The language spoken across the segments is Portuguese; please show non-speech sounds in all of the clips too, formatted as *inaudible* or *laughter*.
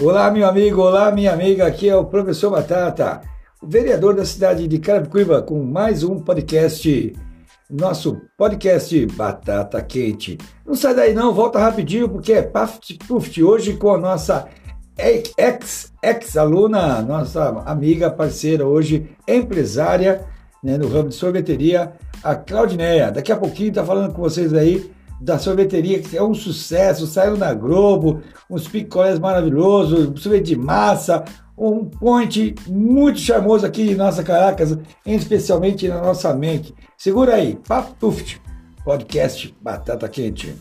Olá, meu amigo, olá, minha amiga. Aqui é o professor Batata, o vereador da cidade de Carapicuíba, com mais um podcast. Nosso podcast Batata Quente. Não sai daí não, volta rapidinho, porque é Paft Puft hoje com a nossa ex-aluna, ex nossa amiga, parceira hoje, empresária né, no ramo de sorveteria, a Claudineia. Daqui a pouquinho tá falando com vocês aí da sorveteria, que é um sucesso, saiu na Globo, uns picolés maravilhosos, sorvete de massa, um point muito charmoso aqui em nossa Caracas, especialmente na nossa mente. Segura aí, Papo Tuft, podcast Batata Quente.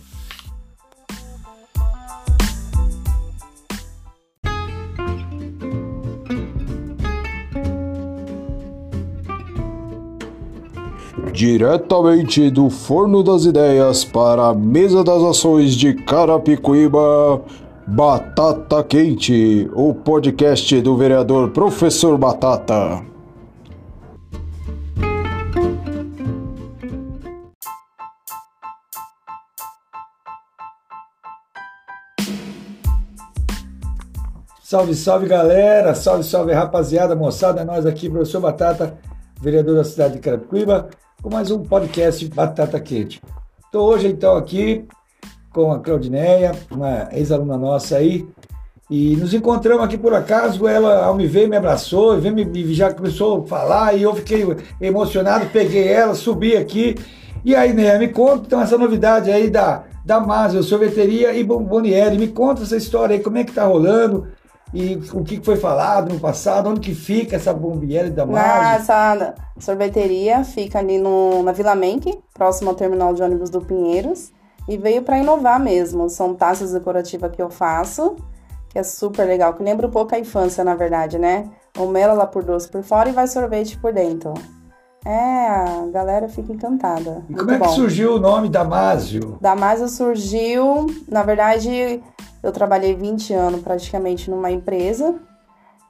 Diretamente do Forno das Ideias para a Mesa das Ações de Carapicuíba, Batata Quente, o podcast do vereador Professor Batata. Salve, salve galera, salve, salve rapaziada, moçada, nós aqui, professor Batata, vereador da cidade de Carapicuíba, com mais um podcast Batata Quente. Estou hoje então aqui com a Claudineia, uma ex-aluna nossa aí, e nos encontramos aqui por acaso, ela ao me ver me abraçou, veio me, já começou a falar e eu fiquei emocionado, peguei ela, subi aqui, e aí, Neia, me conta então essa novidade aí da, da Mazio, sorveteria e Bomboniere, me conta essa história aí, como é que tá rolando, e o que foi falado no passado, onde que fica essa bombiere da Margem? Essa sorveteria fica ali no, na Vila Menck, próximo ao terminal de ônibus do Pinheiros, e veio para inovar mesmo. São taças decorativas que eu faço, que é super legal, que lembra um pouco a infância, na verdade, né? O mel lá por doce por fora e vai sorvete por dentro. É, a galera fica encantada. E como é que bom. surgiu o nome Damásio? Damásio surgiu, na verdade, eu trabalhei 20 anos praticamente numa empresa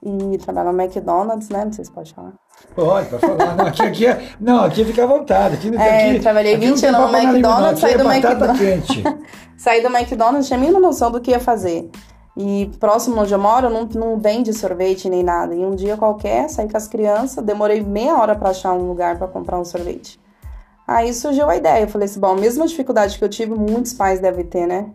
e trabalho no McDonald's, né? Não sei se pode falar. Pode, pode falar. Não, aqui, aqui é, não, aqui fica à vontade. Aqui, é, aqui, trabalhei 20 anos no McDonald's, saí é do McDonald's. *laughs* saí do McDonald's, tinha a mínima noção do que ia fazer. E próximo onde eu moro, não, não vende sorvete nem nada. E um dia qualquer, saí com as crianças, demorei meia hora para achar um lugar para comprar um sorvete. Aí surgiu a ideia. Eu falei assim: bom, a mesma dificuldade que eu tive, muitos pais devem ter, né?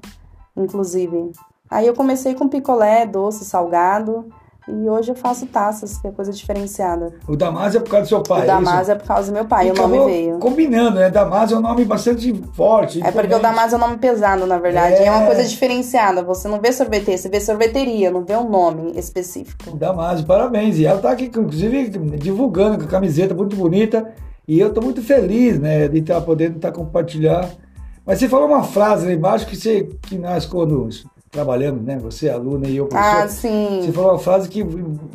Inclusive. Aí eu comecei com picolé, doce, salgado. E hoje eu faço taças, que é coisa diferenciada. O Damásio é por causa do seu pai, O Damásio é, é, por causa do meu pai, e o nome veio. Combinando, né? Damásio é um nome bastante forte. É porque o Damásio é um nome pesado, na verdade. É... é uma coisa diferenciada. Você não vê sorveteria, você vê sorveteria, não vê um nome específico. Damásio, parabéns. E ela tá aqui, inclusive, divulgando com a camiseta muito bonita. E eu tô muito feliz, né, de estar podendo estar compartilhar. Mas você falou uma frase lá embaixo que, você, que nós, quando trabalhamos, né? Você, aluna e eu, professor. Ah, sim. Você falou uma frase que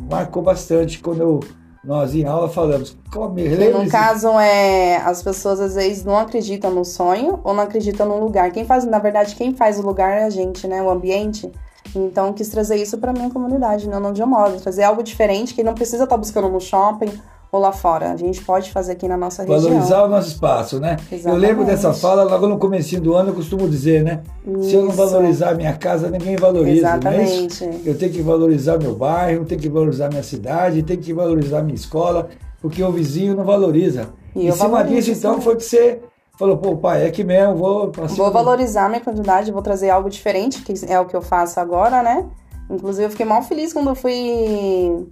marcou bastante quando eu, nós em aula falamos. Come, no caso, é, as pessoas às vezes não acreditam no sonho ou não acreditam no lugar. Quem faz, na verdade, quem faz o lugar é a gente, né? O ambiente. Então, quis trazer isso para minha comunidade, não onde eu moro. Trazer algo diferente que não precisa estar buscando no shopping ou lá fora. A gente pode fazer aqui na nossa Valorizar região. Valorizar o nosso espaço, né? Exatamente. Eu lembro dessa fala logo no começo do ano, eu costumo dizer, né? Isso. Se eu não valorizar a minha casa, ninguém valoriza. Exatamente. É eu tenho que valorizar meu bairro, tenho que valorizar minha cidade, tenho que valorizar minha escola, porque o vizinho não valoriza. E em cima disso, então, foi que você falou, pô, pai, é que mesmo, vou... Vou valorizar minha comunidade, vou trazer algo diferente, que é o que eu faço agora, né? Inclusive, eu fiquei mal feliz quando eu fui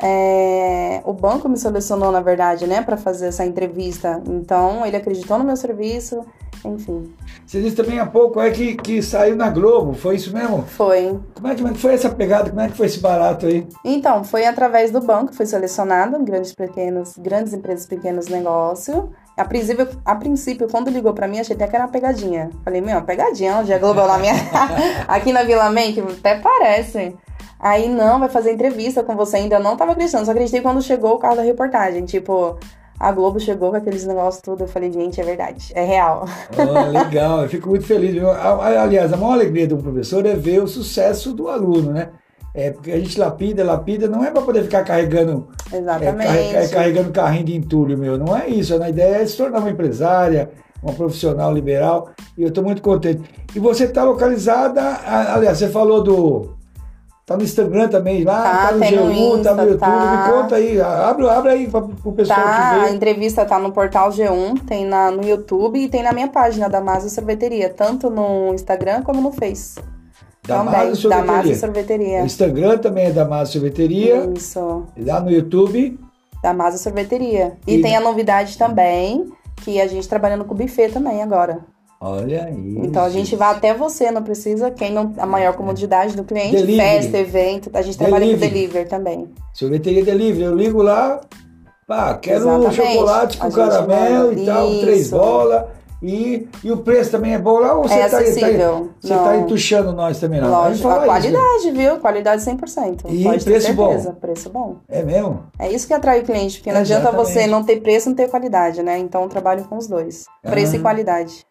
é, o banco me selecionou, na verdade, né, para fazer essa entrevista. Então, ele acreditou no meu serviço, enfim. Você disse também há pouco é que, que saiu na Globo, foi isso mesmo? Foi. Como é, que, como é que foi essa pegada? Como é que foi esse barato aí? Então, foi através do banco, foi selecionado, grandes pequenos, grandes empresas, pequenos negócios. A princípio, a princípio, quando ligou para mim, achei até que era uma pegadinha. Falei, meu, pegadinha, onde é Globo lá minha... *laughs* Aqui na Vila Man, que até parece. Aí, não, vai fazer entrevista com você. Ainda não tava acreditando, só acreditei quando chegou o carro da reportagem. Tipo, a Globo chegou com aqueles negócios tudo. Eu falei, gente, é verdade, é real. Oh, legal, eu fico muito feliz. Aliás, a maior alegria de um professor é ver o sucesso do aluno, né? É, porque a gente lapida, lapida, não é para poder ficar carregando, Exatamente. É, carregando carrinho de entulho, meu. Não é isso. A ideia é se tornar uma empresária, uma profissional liberal. E eu estou muito contente. E você está localizada, aliás, você falou do, Tá no Instagram também, lá, Tá, tá, no tem no G1, tá no Insta, YouTube. tá. Me conta aí, abre, abre aí pra, pro pessoal Tá, te a ver. entrevista tá no portal G1, tem na, no YouTube e tem na minha página da Masa Sorveteria, tanto no Instagram como no Face. Da também, Masa da Masa Sorveteria. Sorveteria. O Instagram também é da Massa Sorveteria. Isso, E lá no YouTube. da Masa Sorveteria. E, E- tem a novidade também, que a gente trabalhando com buffet também agora. Olha aí. Então a gente vai até você, não precisa, quem não, a maior comodidade do cliente, Delivery. festa, evento, a gente trabalha com Delivery. delivery também. Sorveteria Delivery. Eu ligo lá, pá, quero Exatamente. chocolate com caramelo e tal, três Isso. bolas. E, e o preço também é bom lá ou você É tá, acessível. Você Não. tá entuchando nós também lá? Lógico, Fala a isso, né? qualidade, viu? Qualidade 100%. E Pode preço bom. certeza. Preço bom. É mesmo? É isso que atrai o cliente, porque não adianta Exatamente. você não ter preço e não ter qualidade, né? Então eu trabalho com os dois. Preço Ah. e qualidade.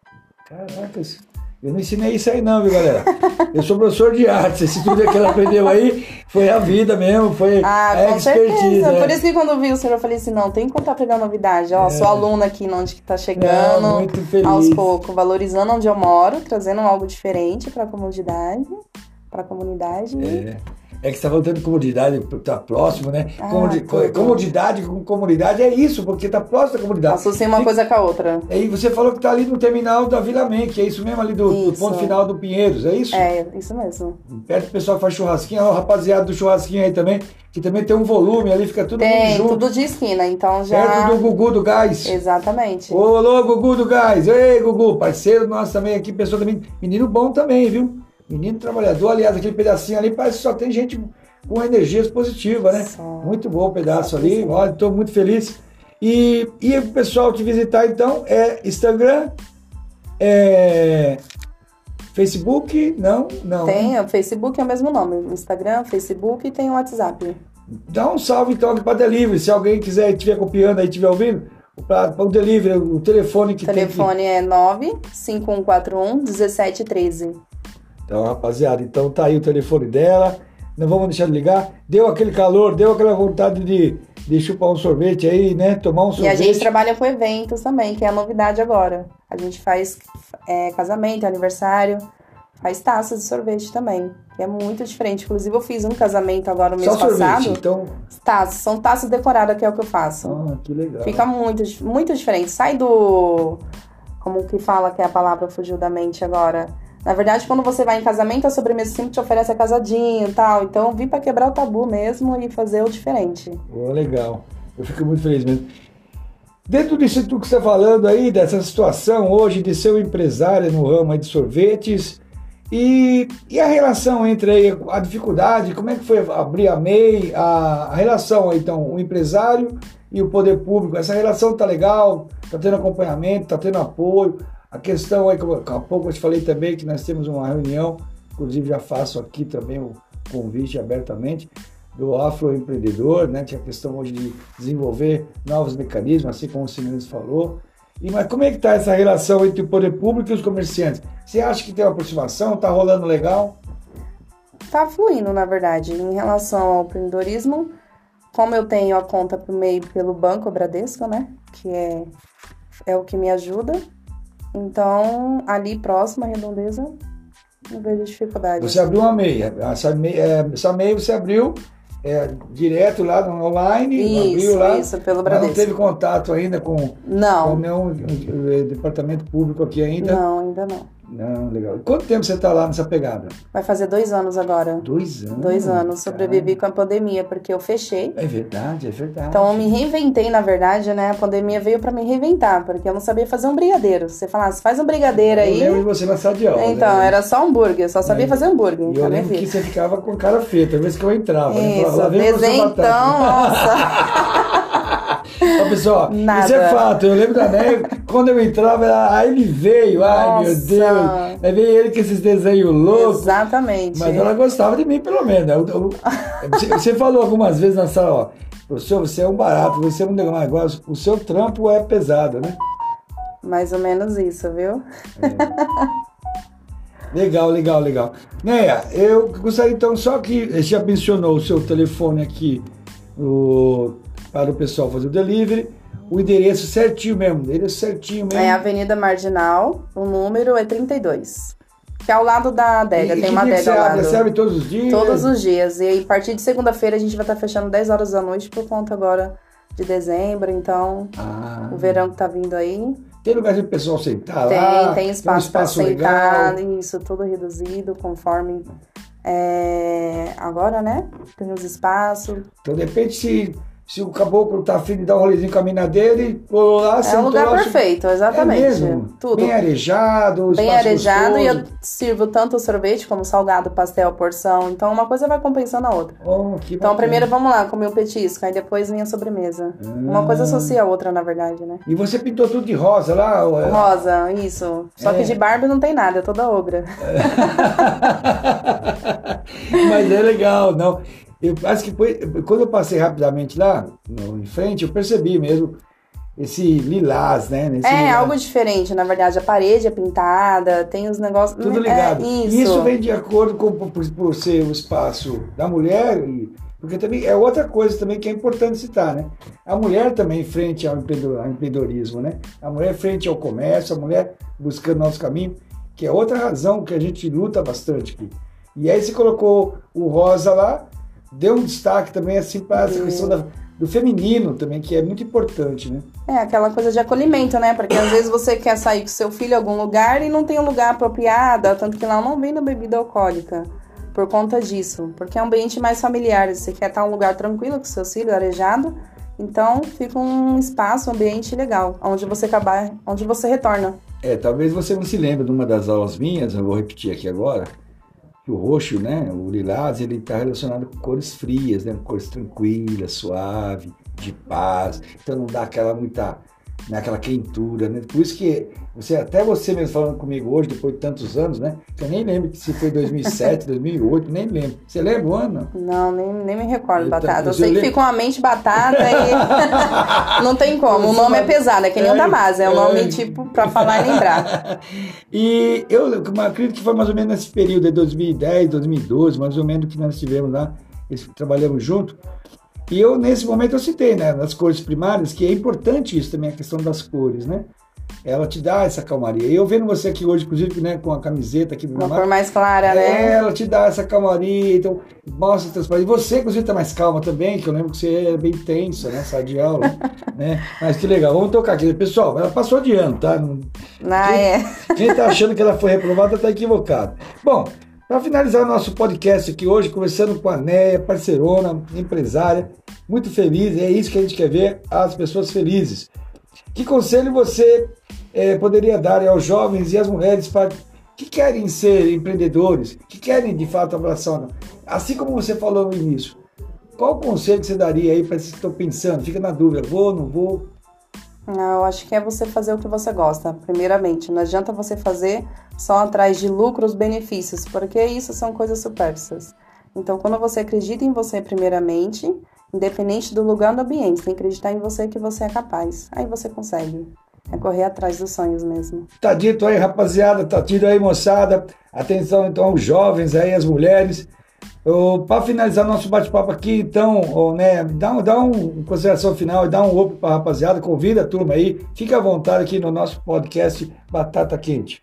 Caraca, isso- eu não ensinei isso aí não, viu, galera? Eu sou professor de artes, esse tudo que ela aprendeu aí foi a vida mesmo, foi Ah, a expertise. certeza. é. Por isso que quando eu vi o senhor, eu falei assim, não, tem que contar pra ele a novidade. Ó, sou aluna aqui onde que tá chegando. Não, muito feliz. aos poucos, valorizando onde eu moro, trazendo algo diferente pra comunidade. Pra comunidade. É. É que você tá falando de comodidade, tá próximo, né? Ah, Comodi- tudo. comodidade com comunidade é isso, porque tá próximo da comunidade. Associa uma E- coisa com a outra. Aí você falou que tá ali no terminal da Vila Men, que é isso mesmo ali do, do ponto final do Pinheiros, é isso? É, isso mesmo. Perto do pessoal que faz churrasquinho, o rapaziada do churrasquinho aí também, que também tem um volume ali, fica mundo Tem, junto. tudo de esquina, então já. Perto do Gugu do Gás. Exatamente. Ô, alô, Gugu do Gás. Ei, Gugu, parceiro nosso também aqui, pessoa também. Menino bom também, viu? Menino trabalhador, aliás, aquele pedacinho ali parece que só tem gente com energias positivas, né? Só. Muito bom o pedaço Só ali. Olha, estou muito feliz. E, e o pessoal te visitar, então, é Instagram, é Facebook, não, não. Tem, o Facebook é o mesmo nome. Instagram, Facebook e tem o WhatsApp. Dá um salve então aqui para delivery, se alguém quiser estiver copiando aí, estiver ouvindo, para o delivery, o telefone que O telefone é 95141 1713. Então, rapaziada, então tá aí o telefone dela. Não vamos deixar de ligar. Deu aquele calor, deu aquela vontade de, de chupar um sorvete aí, né? Tomar um E sorvete. a gente trabalha com eventos também, que é a novidade agora. A gente faz é, casamento, aniversário, faz taças de sorvete também, que é muito diferente. Inclusive, eu fiz um casamento agora no mês Só sorvete. passado. Então, Taças, são taças decoradas que é o que eu faço. ah, que legal. Fica muito, muito diferente. Sai do. Como que fala que é a palavra fugiu da mente agora? Na verdade, quando você vai em casamento, a sobremesa sempre te oferece a casadinho e tal. Então, vim pra quebrar o tabu mesmo e fazer o diferente. Pô, legal. Eu fico muito feliz mesmo. Dentro disso tudo que você está falando aí, dessa situação hoje de ser um empresário no ramo de sorvetes, e, e a relação entre aí, a dificuldade, como é que foi abrir a MEI, a, a relação então, o empresário e o poder público, essa relação tá legal, tá tendo acompanhamento, tá tendo apoio, a questão aí, como há pouco eu te falei também que nós temos uma reunião, inclusive já faço aqui também o convite abertamente, do afroempreendedor, né, que é a questão hoje de desenvolver novos mecanismos, assim como o Simenes falou. E, mas como é que está essa relação entre o poder público e os comerciantes? Você acha que tem uma aproximação? Está rolando legal? Tá fluindo, na verdade. Em relação ao empreendedorismo, como eu tenho a conta pro meio pelo Banco Bradesco, né? Que é, é o que me ajuda. Então, ali próximo à redondeza, não vejo dificuldade. Você abriu uma MEI. Essa MEI, é, essa MEI você abriu é, direto lá no online, abriu Isso, lá, isso, pelo mas não Bradesco. teve contato ainda com, com Não, nenhum eh, departamento público aqui ainda? não, ainda não. Não, legal. Quanto tempo você está lá nessa pegada? Vai fazer dois anos agora. Dois anos. Dois anos. cara. Sobrevivi com a pandemia, porque eu fechei. É verdade, é verdade. Então eu me reinventei, na verdade, né? A pandemia veio pra me reinventar, porque eu não sabia fazer um brigadeiro. Você falasse, faz um brigadeiro Eu aí. lembro de você na sala de aula. Então, né? era só hambúrguer, eu só sabia É. fazer hambúrguer. E eu minha lembro que você ficava com cara feia, toda vez que eu entrava. né? Falava, Isso, "Lá vem desenho então, Batata." *laughs* nossa. Pessoal, Nada. isso é fato. Eu lembro da Neve, quando eu entrava, ela, aí ele veio, ai meu. Deus. Aí veio ele com esses desenhos loucos. Exatamente. Mas ela gostava de mim, pelo menos. né? Eu- eu- você, falou algumas vezes na sala, ó, professor, você é um barato, você é um negócio, o seu trampo é pesado, né? Mais ou menos isso, viu? Legal, legal, legal. Neia, eu gostaria então só que você já mencionou o seu telefone aqui o- para o pessoal fazer o delivery, o endereço certinho mesmo, endereço certinho mesmo. É a Avenida Marginal, o número é 32. que é ao lado da adega. E Tem uma adega lado. Você abre todos os dias? Todos os dias. E aí, a partir de segunda-feira, a gente vai estar fechando 10 horas da noite por conta agora de dezembro. Então, Ah, o verão que tá vindo aí. Tem lugar para o pessoal sentar Tem, lá? tem espaço, um espaço pra sentar, legal. isso, tudo reduzido, conforme é, agora, né? Tem os espaços. Então, de repente, se, se o caboclo tá afim de dar um rolezinho com a mina dele, pulou lá, É sentou um lugar lá, perfeito, É exatamente. mesmo? Tudo. Bem arejado, Bem arejado e eu gostoso. sirvo tanto sorvete como salgado, pastel, porção. Então uma coisa vai compensando a outra. Oh, que Então primeiro vamos lá, comer o petisco, aí depois vem a sobremesa. Uma coisa associa a outra, na verdade, né? E você pintou tudo de rosa lá? é- Rosa, isso. Só É. que de Barbie não tem nada, é toda obra. *laughs* Mas é legal, não. Eu acho que foi, quando eu passei rapidamente lá, em frente, eu percebi mesmo esse lilás, né? Nesse É lilás. algo diferente, na verdade. A parede é pintada, tem os negócios. Tudo É, ligado. isso. E isso vem de acordo com por, por ser o espaço da mulher, e, porque também é outra coisa também que é importante citar, né? A mulher também frente ao empreendedor- ao empreendedorismo, né? A mulher frente ao comércio, a mulher buscando novos caminhos, que é outra razão que a gente luta bastante aqui. E aí você colocou o rosa lá, deu um destaque também assim para essa questão da- do feminino também, que é muito importante, né? É aquela coisa de acolhimento, né? Porque às vezes você quer sair com seu filho em algum lugar e não tem um lugar apropriado, tanto que lá não vende bebida alcoólica. Por conta disso. Porque é um ambiente mais familiar. Você quer estar em um lugar tranquilo com seu filho, arejado. Então fica um espaço, um ambiente legal, onde você acabar, onde você retorna. É, talvez você não se lembre de uma das aulas minhas, eu vou repetir aqui agora, o roxo, né, o lilás, ele está relacionado com cores frias, né, cores tranquilas, suave, de paz, então não dá aquela muita, né, aquela quentura, né, por isso que você, até você mesmo falando comigo hoje, depois de tantos anos, né, que eu nem lembro se foi 2007, 2008, *laughs* nem lembro. Você lembra o ano? Não, nem, nem me recordo, Eu batata. Eu sei eu que lembro- fica uma mente batata e. *laughs* não tem como. O nome é pesado, é que nem o É, da Masa. É um é. nome tipo pra falar e lembrar. *laughs* E eu acredito que foi mais ou menos nesse período de 2010, 2012, mais ou menos que nós tivemos lá, trabalhamos junto. E eu, nesse momento, eu citei, né, nas cores primárias, que é importante isso também, a questão das cores, né? Ela te dá essa calmaria. E eu vendo você aqui hoje, inclusive, né, com a camiseta aqui, Uma cor mais clara, né? ela te dá essa calmaria, então mostra transparência. E você, inclusive, tá mais calma também, que eu lembro que você é bem tensa, né? Sai de aula, *laughs* né? Mas que legal, vamos tocar aqui. Pessoal, ela passou de ano, tá? Não- Ah, é. quem tá achando que ela foi reprovada está equivocado. Bom, para finalizar nosso podcast aqui hoje, conversando com a Neia, parceirona, empresária, muito feliz, é isso que a gente quer ver, as pessoas felizes. Que conselho você eh, poderia dar aos jovens e às mulheres para que querem ser empreendedores, que querem de fato abraçar, assim como você falou no início, qual conselho que você daria aí para esses que estão pensando, fica na dúvida, vou, não vou? Eu acho que é você fazer o que você gosta, primeiramente. Não adianta você fazer só atrás de lucros, benefícios, porque isso são coisas supérfluas. Então, quando você acredita em você primeiramente, independente do lugar do ambiente, tem que acreditar em você que você é capaz. Aí você consegue. É correr atrás dos sonhos mesmo. Tá dito aí, rapaziada, tá dito aí, moçada. Atenção, então, aos jovens aí, as mulheres. Para finalizar nosso bate-papo aqui, então, ô, né, dá, dá um consideração final e dá um opo para a rapaziada, convida a turma aí, fica à vontade aqui no nosso podcast Batata Quente.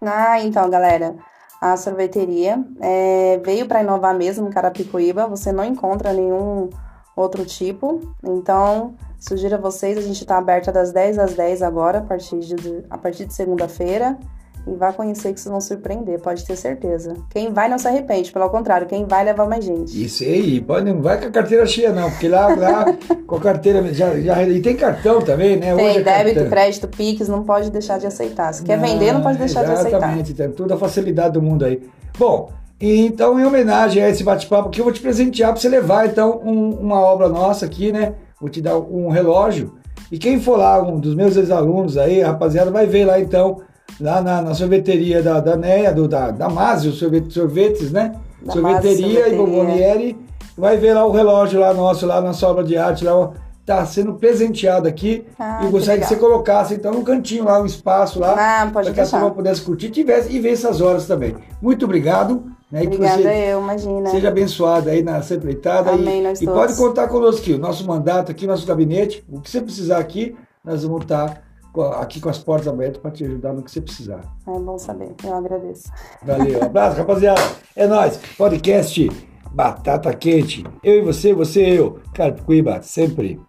Ah, então, galera, a sorveteria é, veio para inovar mesmo em Carapicuíba. Você não encontra nenhum outro tipo. Então, sugiro a vocês, a gente está aberta das 10 às 10 agora, a partir de, a partir de segunda-feira. E vá conhecer que vocês vão surpreender, pode ter certeza. Quem vai não se arrepende, pelo contrário, quem vai leva mais gente. Isso aí, pode, não vai com a carteira cheia não, porque lá, lá *laughs* com a carteira, já, já, e tem cartão também, né? Tem Hoje é débito, crédito, Pix, não pode deixar de aceitar. Se quer vender, não pode deixar de aceitar. Exatamente, tem toda a facilidade do mundo aí. Bom, então em homenagem a esse bate-papo aqui, eu vou te presentear para você levar então um- uma obra nossa aqui, né? Vou te dar um relógio. E quem for lá, um dos meus ex-alunos aí, rapaziada, vai ver lá então, lá na, na sorveteria da, da NEA, do, da, da Masi, os sorvete, sorvetes, né? Da sorveteria e. Bomboniere. Vai ver lá o relógio lá nosso, lá na sua obra de arte, lá, tá sendo presenteado aqui. Ah, e que gostaria que legal. você colocasse então um cantinho lá, um espaço lá Ah, para que a deixar. pudesse curtir tivesse, e ver essas horas também. Muito obrigado. Né, que Obrigada você eu, imagina. seja abençoado aí na sua empreitada. Amém, e, nós e todos. pode contar conosco aqui, o nosso mandato aqui, nosso gabinete, o que você precisar aqui, nós vamos estar aqui com as portas abertas para te ajudar no que você precisar. É bom saber, eu agradeço. Valeu, abraço, rapaziada. É nóis. Podcast Batata Quente. Eu e você, você e eu. Carapicuíba, sempre.